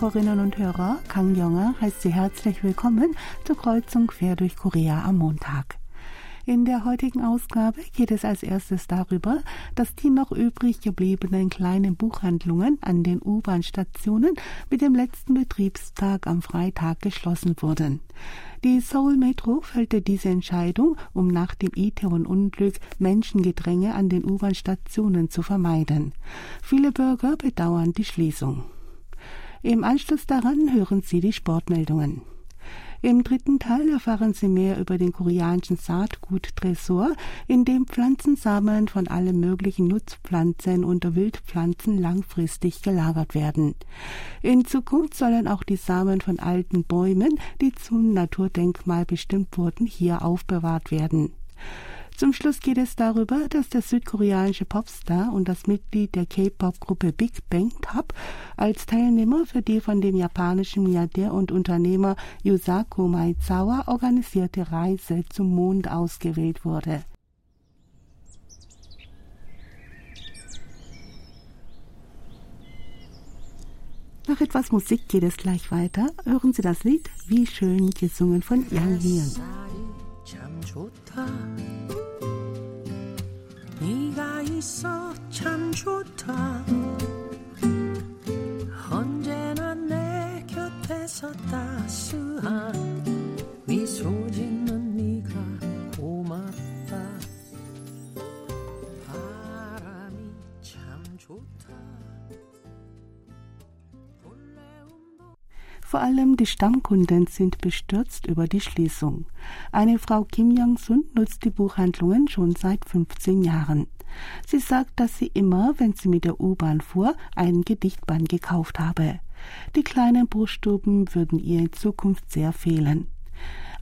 Hörerinnen und Hörer. Kang Yonger heißt Sie herzlich willkommen zur Kreuzung quer durch Korea am Montag. In der heutigen Ausgabe geht es als erstes darüber, dass die noch übrig gebliebenen kleinen Buchhandlungen an den U-Bahn-Stationen mit dem letzten Betriebstag am Freitag geschlossen wurden. Die Seoul Metro fällte diese Entscheidung, um nach dem Itaewon-Unglück Menschengedränge an den U-Bahn-Stationen zu vermeiden. Viele Bürger bedauern die Schließung. Im Anschluss daran hören Sie die Sportmeldungen. Im dritten Teil erfahren Sie mehr über den koreanischen Saatgut-Tresor, in dem Pflanzensamen von allen möglichen Nutzpflanzen und Wildpflanzen langfristig gelagert werden. In Zukunft sollen auch die Samen von alten Bäumen, die zum Naturdenkmal bestimmt wurden, hier aufbewahrt werden. Zum Schluss geht es darüber, dass der südkoreanische Popstar und das Mitglied der K-Pop-Gruppe Big Bang Top als Teilnehmer für die von dem japanischen Milliardär und Unternehmer Yusaku Maezawa organisierte Reise zum Mond ausgewählt wurde. Nach etwas Musik geht es gleich weiter. Hören Sie das Lied Wie schön gesungen von Yang Hien. 네가 있어 참 좋다. 언제나 내 곁에서 따스한 Vor allem die Stammkunden sind bestürzt über die Schließung. Eine Frau Kim Young-sun nutzt die Buchhandlungen schon seit 15 Jahren. Sie sagt, dass sie immer, wenn sie mit der U-Bahn fuhr, einen Gedichtband gekauft habe. Die kleinen Buchstuben würden ihr in Zukunft sehr fehlen.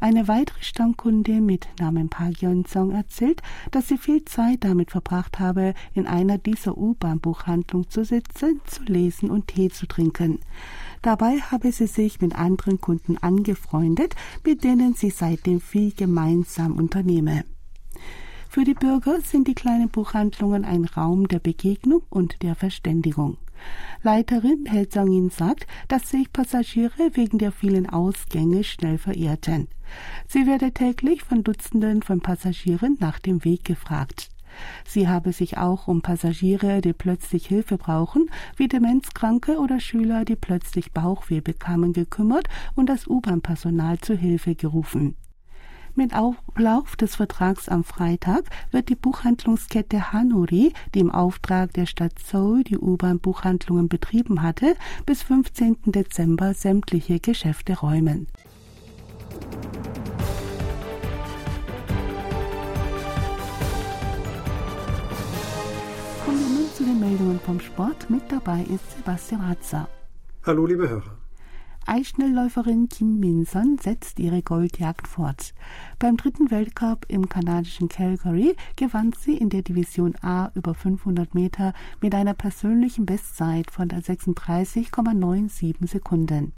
Eine weitere Stammkunde mit Namen Park Yeon-song erzählt, dass sie viel Zeit damit verbracht habe, in einer dieser U-Bahn-Buchhandlungen zu sitzen, zu lesen und Tee zu trinken. Dabei habe sie sich mit anderen Kunden angefreundet, mit denen sie seitdem viel gemeinsam unternehme. Für die Bürger sind die kleinen Buchhandlungen ein Raum der Begegnung und der Verständigung. Leiterin Hel Jong-in sagt, dass sich Passagiere wegen der vielen Ausgänge schnell verirrten. Sie werde täglich von Dutzenden von Passagieren nach dem Weg gefragt. Sie habe sich auch um Passagiere, die plötzlich Hilfe brauchen, wie Demenzkranke oder Schüler, die plötzlich Bauchweh bekamen, gekümmert und das U-Bahn-Personal zu Hilfe gerufen. Mit Auflauf des Vertrags am Freitag wird die Buchhandlungskette Hanuri, die im Auftrag der Stadt Seoul die U-Bahn-Buchhandlungen betrieben hatte, bis 15. Dezember sämtliche Geschäfte räumen. zu den Meldungen vom Sport. Mit dabei ist Sebastian Ratzer. Hallo, liebe Hörer. Eisschnellläuferin Kim Min-son setzt ihre Goldjagd fort. Beim dritten Weltcup im kanadischen Calgary gewann sie in der Division A über 500 Meter mit einer persönlichen Bestzeit von 36,97 Sekunden.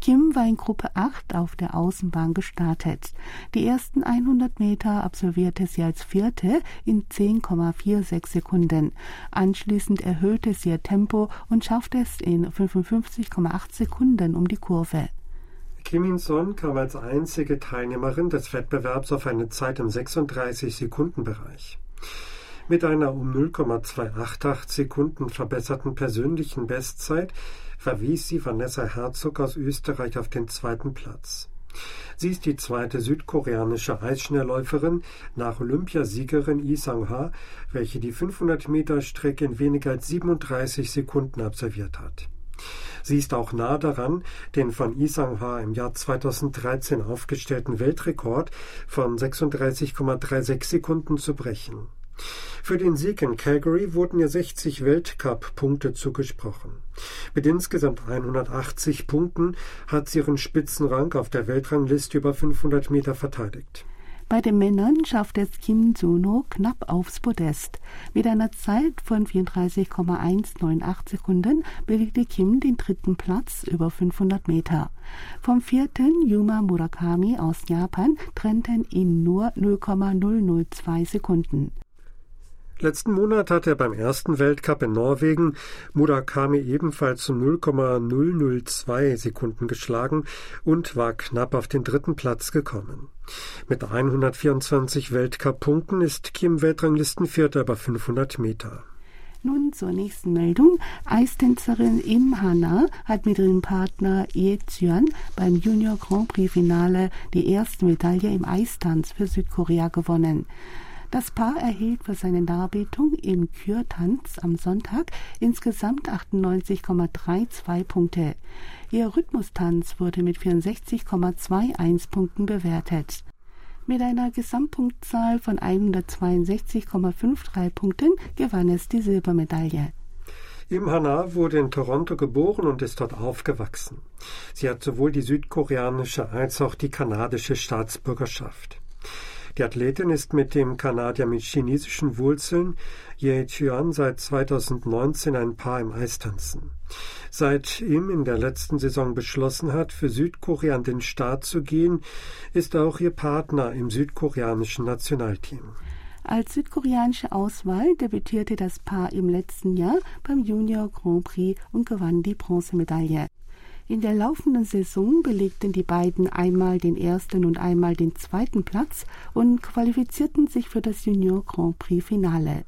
Kim war in Gruppe 8 auf der Außenbahn gestartet. Die ersten 100 Meter absolvierte sie als Vierte in 10,46 Sekunden. Anschließend erhöhte sie ihr Tempo und schaffte es in 55,8 Sekunden um die Kurve. Kim In-son kam als einzige Teilnehmerin des Wettbewerbs auf eine Zeit im 36-Sekunden-Bereich. Mit einer um 0,288 Sekunden verbesserten persönlichen Bestzeit verwies sie Vanessa Herzog aus Österreich auf den zweiten Platz. Sie ist die zweite südkoreanische Eisschnellläuferin nach Olympiasiegerin Lee Sang-ha, welche die 500 Meter Strecke in weniger als 37 Sekunden absolviert hat. Sie ist auch nah daran, den von Lee Sang-ha im Jahr 2013 aufgestellten Weltrekord von 36,36 Sekunden zu brechen. Für den Sieg in Calgary wurden ihr 60 Weltcup-Punkte zugesprochen. Mit insgesamt 180 Punkten hat sie ihren Spitzenrang auf der Weltrangliste über 500 Meter verteidigt. Bei den Männern schafft es Kim Juno knapp aufs Podest. Mit einer Zeit von 34,198 Sekunden belegte Kim den dritten Platz über 500 Meter. Vom vierten Yuma Murakami aus Japan trennten ihn nur 0,002 Sekunden. Letzten Monat hat er beim ersten Weltcup in Norwegen Murakami ebenfalls um 0,002 Sekunden geschlagen und war knapp auf den dritten Platz gekommen. Mit 124 Weltcup-Punkten ist Kim Weltranglistenvierter über 500 Meter. Nun zur nächsten Meldung. Eistänzerin Im Hana hat mit ihrem Partner Ye Zyan beim Junior Grand Prix Finale die erste Medaille im Eistanz für Südkorea gewonnen. Das Paar erhielt für seine Darbietung im Kürtanz am Sonntag insgesamt 98,32 Punkte. Ihr Rhythmustanz wurde mit 64,21 Punkten bewertet. Mit einer Gesamtpunktzahl von 162,53 Punkten gewann es die Silbermedaille. Im Hana wurde in Toronto geboren und ist dort aufgewachsen. Sie hat sowohl die südkoreanische als auch die kanadische Staatsbürgerschaft. Die Athletin ist mit dem Kanadier mit chinesischen Wurzeln Ye Chuan seit 2019 ein Paar im Eistanzen. Seit ihm in der letzten Saison beschlossen hat, für Südkorea an den Start zu gehen, ist auch ihr Partner im südkoreanischen Nationalteam. Als südkoreanische Auswahl debütierte das Paar im letzten Jahr beim Junior Grand Prix und gewann die Bronzemedaille. In der laufenden Saison belegten die beiden einmal den ersten und einmal den zweiten Platz und qualifizierten sich für das Junior Grand Prix Finale.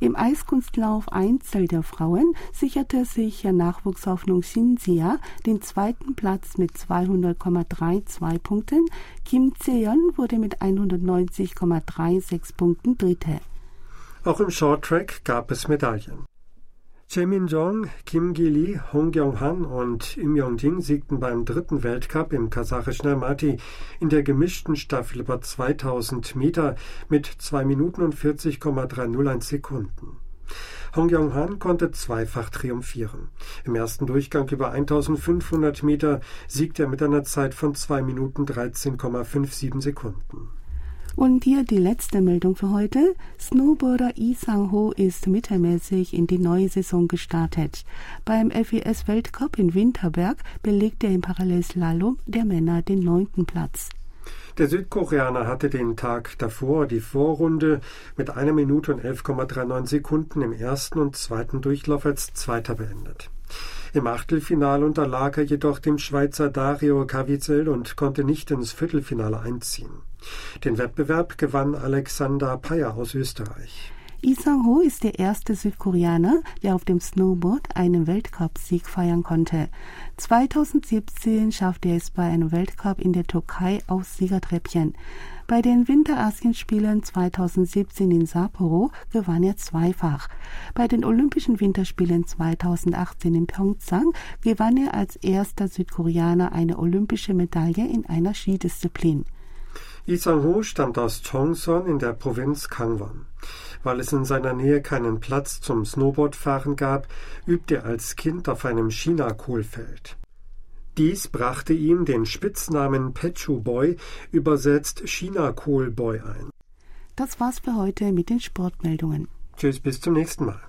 Im Eiskunstlauf Einzel der Frauen sicherte sich Nachwuchshoffnung Shinsia den zweiten Platz mit 200,32 Punkten. Kim Tseon wurde mit 190,36 Punkten Dritte. Auch im Shorttrack gab es Medaillen. Min-jong, Kim Gi-lee, Hong Kyung-han und Im Yong-jing siegten beim dritten Weltcup im kasachischen Almaty in der gemischten Staffel über 2000 Meter mit 2 Minuten und 40,301 Sekunden. Hong Kyung-han konnte zweifach triumphieren. Im ersten Durchgang über 1500 Meter siegte er mit einer Zeit von 2 Minuten 13,57 Sekunden. Und hier die letzte Meldung für heute. Snowboarder Yi Sang-ho ist mittelmäßig in die neue Saison gestartet. Beim FES Weltcup in Winterberg belegte er im Parallelslalom der Männer den neunten Platz. Der Südkoreaner hatte den Tag davor die Vorrunde mit einer Minute und 11,39 Sekunden im ersten und zweiten Durchlauf als Zweiter beendet. Im Achtelfinale unterlag er jedoch dem Schweizer Dario Caviezel und konnte nicht ins Viertelfinale einziehen. Den Wettbewerb gewann Alexander Payer aus Österreich. Lee Sang-ho ist der erste Südkoreaner, der auf dem Snowboard einen Weltcupsieg feiern konnte. 2017 schaffte er es bei einem Weltcup in der Türkei aufs Siegertreppchen. Bei den Winterasienspielen 2017 in Sapporo gewann er zweifach. Bei den Olympischen Winterspielen 2018 in Pyeongchang gewann er als erster Südkoreaner eine olympische Medaille in einer Skidisziplin. Lee Sang-ho stammt aus Chongson in der Provinz Kangwon. Weil es in seiner Nähe keinen Platz zum Snowboardfahren gab, übte er als Kind auf einem China-Kohlfeld. Dies brachte ihm den Spitznamen Pechu Boy, übersetzt China-Kohl-Boy ein. Das war's für heute mit den Sportmeldungen. Tschüss, bis zum nächsten Mal.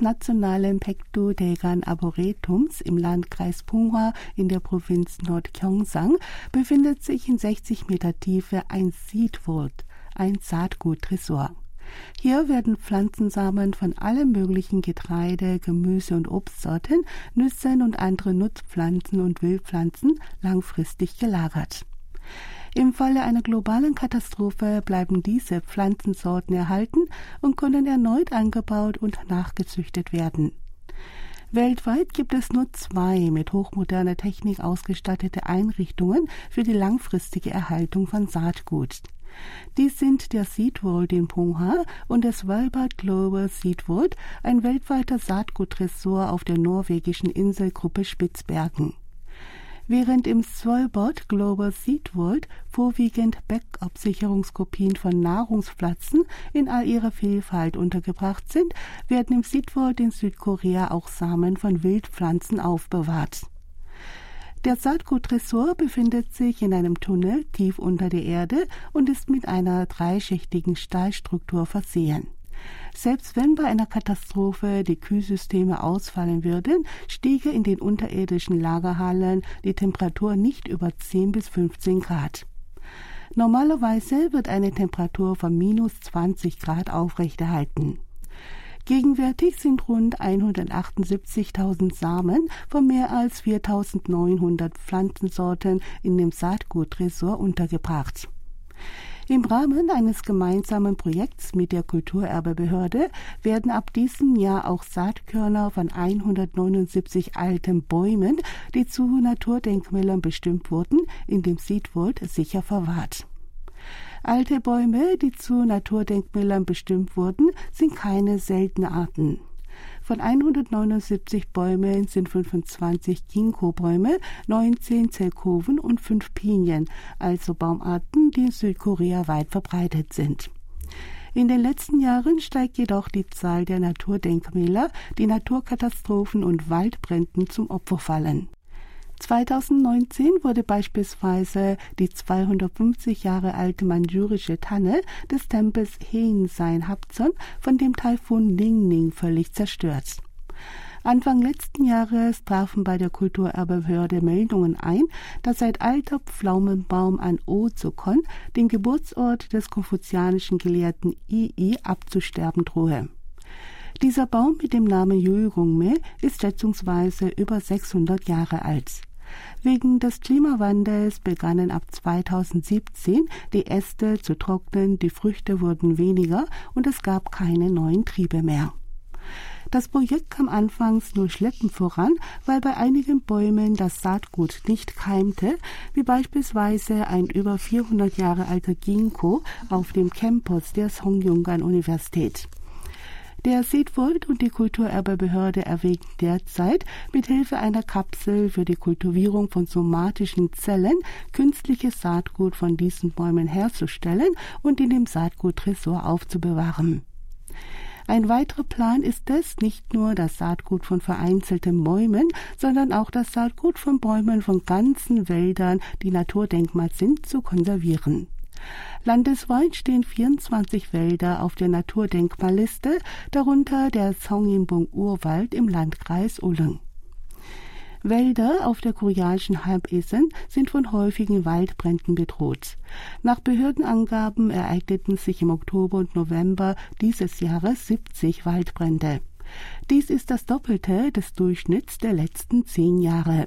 Nationalen Pektu-Degan Arboretums im Landkreis Punghwa in der Provinz Nordgyeongsang befindet sich in 60 Meter Tiefe ein Seedwood, ein Saatguttresor. Hier werden Pflanzensamen von allen möglichen Getreide, Gemüse und Obstsorten, Nüssen und andere Nutzpflanzen und Wildpflanzen langfristig gelagert. Im Falle einer globalen Katastrophe bleiben diese Pflanzensorten erhalten und können erneut angebaut und nachgezüchtet werden. Weltweit gibt es nur zwei mit hochmoderner Technik ausgestattete Einrichtungen für die langfristige Erhaltung von Saatgut. Dies sind der Seedworld in Pongha und das Svalbard Global Seedworld, ein weltweiter Saatgutressort auf der norwegischen Inselgruppe Spitzbergen. Während im Swalbard Global Seed World vorwiegend Backup-Sicherungskopien von Nahrungspflanzen in all ihrer Vielfalt untergebracht sind, werden im Seed World in Südkorea auch Samen von Wildpflanzen aufbewahrt. Der Saatguttresor befindet sich in einem Tunnel tief unter der Erde und ist mit einer dreischichtigen Stahlstruktur versehen. Selbst wenn bei einer Katastrophe die Kühlsysteme ausfallen würden, stiege in den unterirdischen Lagerhallen die Temperatur nicht über 10 bis 15 Grad. Normalerweise wird eine Temperatur von minus 20 Grad aufrechterhalten. Gegenwärtig sind rund 178.000 Samen von mehr als 4.900 Pflanzensorten in dem Saatguttresor untergebracht. Im Rahmen eines gemeinsamen Projekts mit der Kulturerbebehörde werden ab diesem Jahr auch Saatkörner von 179 alten Bäumen, die zu Naturdenkmälern bestimmt wurden, in dem Seedwold sicher verwahrt. Alte Bäume, die zu Naturdenkmälern bestimmt wurden, sind keine seltene Arten. Von 179 Bäumen sind 25 Ginkgo-Bäume, 19 Zelkoven und 5 Pinien, also Baumarten, die in Südkorea weit verbreitet sind. In den letzten Jahren steigt jedoch die Zahl der Naturdenkmäler, die Naturkatastrophen und Waldbränden zum Opfer fallen. 2019 wurde beispielsweise die 250 Jahre alte manchurische Tanne des Tempels Heinsain Hapson von dem Taifun Ningning völlig zerstört. Anfang letzten Jahres trafen bei der Kulturerbehörde Meldungen ein, dass seit alter Pflaumenbaum an Ozokon, dem Geburtsort des konfuzianischen Gelehrten Yi, abzusterben drohe. Dieser Baum mit dem Namen Yürungme ist schätzungsweise über 600 Jahre alt. Wegen des Klimawandels begannen ab 2017 die Äste zu trocknen, die Früchte wurden weniger und es gab keine neuen Triebe mehr. Das Projekt kam anfangs nur schleppend voran, weil bei einigen Bäumen das Saatgut nicht keimte, wie beispielsweise ein über 400 Jahre alter Ginkgo auf dem Campus der Songyungan Universität. Der Seedvold und die Kulturerbebehörde erwägen derzeit, mithilfe einer Kapsel für die Kultivierung von somatischen Zellen künstliches Saatgut von diesen Bäumen herzustellen und in dem Saatguttresor aufzubewahren. Ein weiterer Plan ist es, nicht nur das Saatgut von vereinzelten Bäumen, sondern auch das Saatgut von Bäumen von ganzen Wäldern, die Naturdenkmal sind, zu konservieren. Landesweit stehen 24 Wälder auf der Naturdenkmalliste, darunter der Songinbung Urwald im Landkreis Ulm. Wälder auf der koreanischen Halbinsel sind von häufigen Waldbränden bedroht. Nach Behördenangaben ereigneten sich im Oktober und November dieses Jahres 70 Waldbrände. Dies ist das Doppelte des Durchschnitts der letzten zehn Jahre.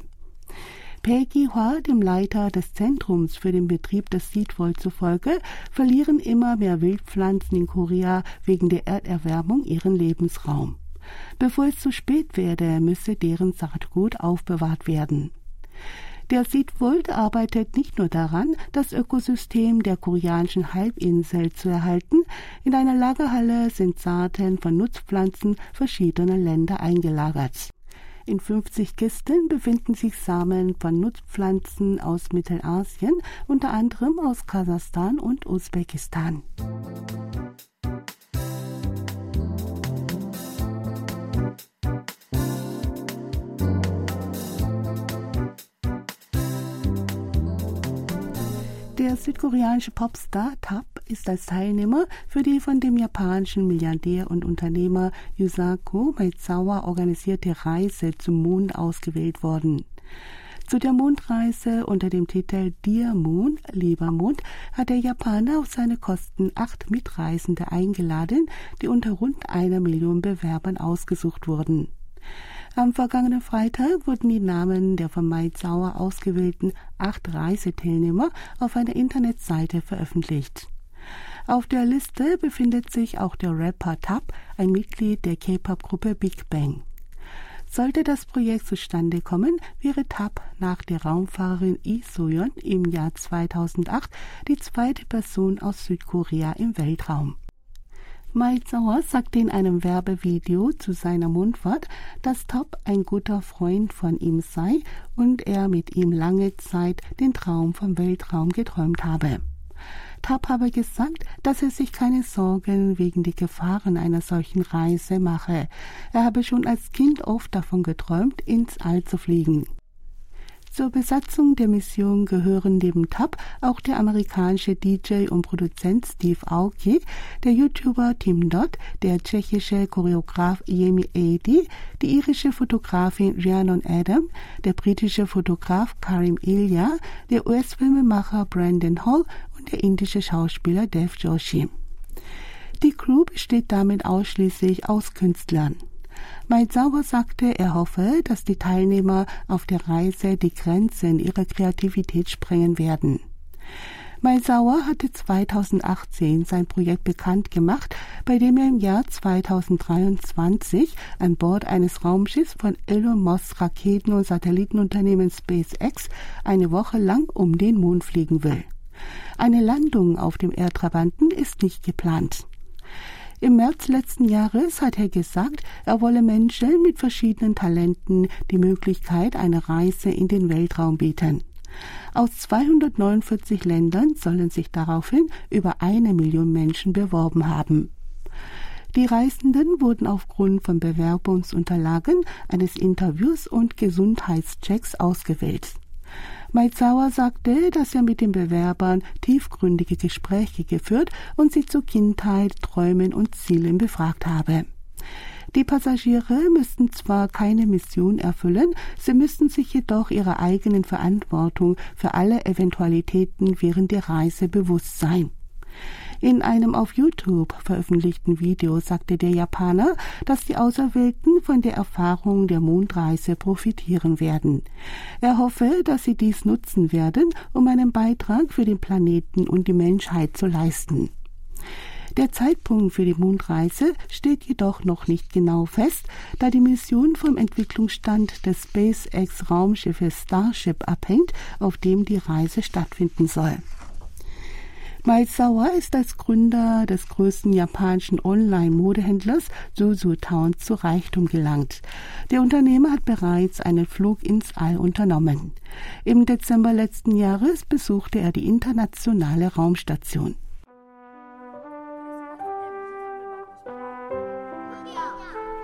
Peggy Hua, dem Leiter des Zentrums für den Betrieb des Seedvoll zufolge, verlieren immer mehr Wildpflanzen in Korea wegen der Erderwärmung ihren Lebensraum. Bevor es zu spät werde, müsse deren Saatgut aufbewahrt werden. Der Seedvold arbeitet nicht nur daran, das Ökosystem der koreanischen Halbinsel zu erhalten. In einer Lagerhalle sind Saaten von Nutzpflanzen verschiedener Länder eingelagert. In 50 Kisten befinden sich Samen von Nutzpflanzen aus Mittelasien, unter anderem aus Kasachstan und Usbekistan. Der südkoreanische Popstar Tap ist als Teilnehmer für die von dem japanischen Milliardär und Unternehmer Yusaku Maezawa organisierte Reise zum Mond ausgewählt worden. Zu der Mondreise unter dem Titel Dear Moon, lieber Mond, hat der Japaner auf seine Kosten acht Mitreisende eingeladen, die unter rund einer Million Bewerbern ausgesucht wurden. Am vergangenen Freitag wurden die Namen der von Mai Zauer ausgewählten acht Reiseteilnehmer auf einer Internetseite veröffentlicht. Auf der Liste befindet sich auch der Rapper Tab, ein Mitglied der K-Pop-Gruppe Big Bang. Sollte das Projekt zustande kommen, wäre Tab nach der Raumfahrerin Lee Soyeon im Jahr 2008 die zweite Person aus Südkorea im Weltraum. Mai Zauer sagte in einem Werbevideo zu seiner Mundfahrt, dass Top ein guter Freund von ihm sei und er mit ihm lange Zeit den Traum vom Weltraum geträumt habe. Top habe gesagt, dass er sich keine Sorgen wegen der Gefahren einer solchen Reise mache. Er habe schon als Kind oft davon geträumt, ins All zu fliegen. Zur Besatzung der Mission gehören neben Tab auch der amerikanische DJ und Produzent Steve Aoki, der YouTuber Tim Dodd, der tschechische Choreograf Yemi Edi, die irische Fotografin Rhiannon Adam, der britische Fotograf Karim Ilya, der US-Filmemacher Brandon Hall und der indische Schauspieler Dev Joshi. Die Crew besteht damit ausschließlich aus Künstlern. Maizawa sagte, er hoffe, dass die Teilnehmer auf der Reise die Grenzen ihrer Kreativität sprengen werden. Maizawa hatte 2018 sein Projekt bekannt gemacht, bei dem er im Jahr 2023 an Bord eines Raumschiffs von Elon Musk Raketen- und Satellitenunternehmen SpaceX eine Woche lang um den Mond fliegen will. Eine Landung auf dem Erdtrabanten ist nicht geplant. Im März letzten Jahres hat er gesagt, er wolle Menschen mit verschiedenen Talenten die Möglichkeit einer Reise in den Weltraum bieten. Aus 249 Ländern sollen sich daraufhin über eine Million Menschen beworben haben. Die Reisenden wurden aufgrund von Bewerbungsunterlagen, eines Interviews und Gesundheitschecks ausgewählt. Maizawa sagte, dass er mit den Bewerbern tiefgründige Gespräche geführt und sie zur Kindheit, Träumen und Zielen befragt habe. Die Passagiere müssten zwar keine Mission erfüllen, sie müssten sich jedoch ihrer eigenen Verantwortung für alle Eventualitäten während der Reise bewusst sein. In einem auf YouTube veröffentlichten Video sagte der Japaner, dass die Auserwählten von der Erfahrung der Mondreise profitieren werden. Er hoffe, dass sie dies nutzen werden, um einen Beitrag für den Planeten und die Menschheit zu leisten. Der Zeitpunkt für die Mondreise steht jedoch noch nicht genau fest, da die Mission vom Entwicklungsstand des SpaceX Raumschiffes Starship abhängt, auf dem die Reise stattfinden soll. Maizawa ist als Gründer des größten japanischen Online-Modehändlers Suzu Town zu Reichtum gelangt. Der Unternehmer hat bereits einen Flug ins All unternommen. Im Dezember letzten Jahres besuchte er die internationale Raumstation.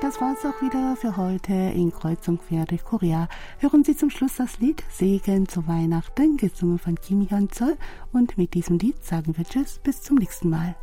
Das war's auch wieder für heute in Kreuzung durch Korea. Hören Sie zum Schluss das Lied Segen zu Weihnachten, gesungen von Kim Hyun-chol. Und mit diesem Lied sagen wir Tschüss, bis zum nächsten Mal.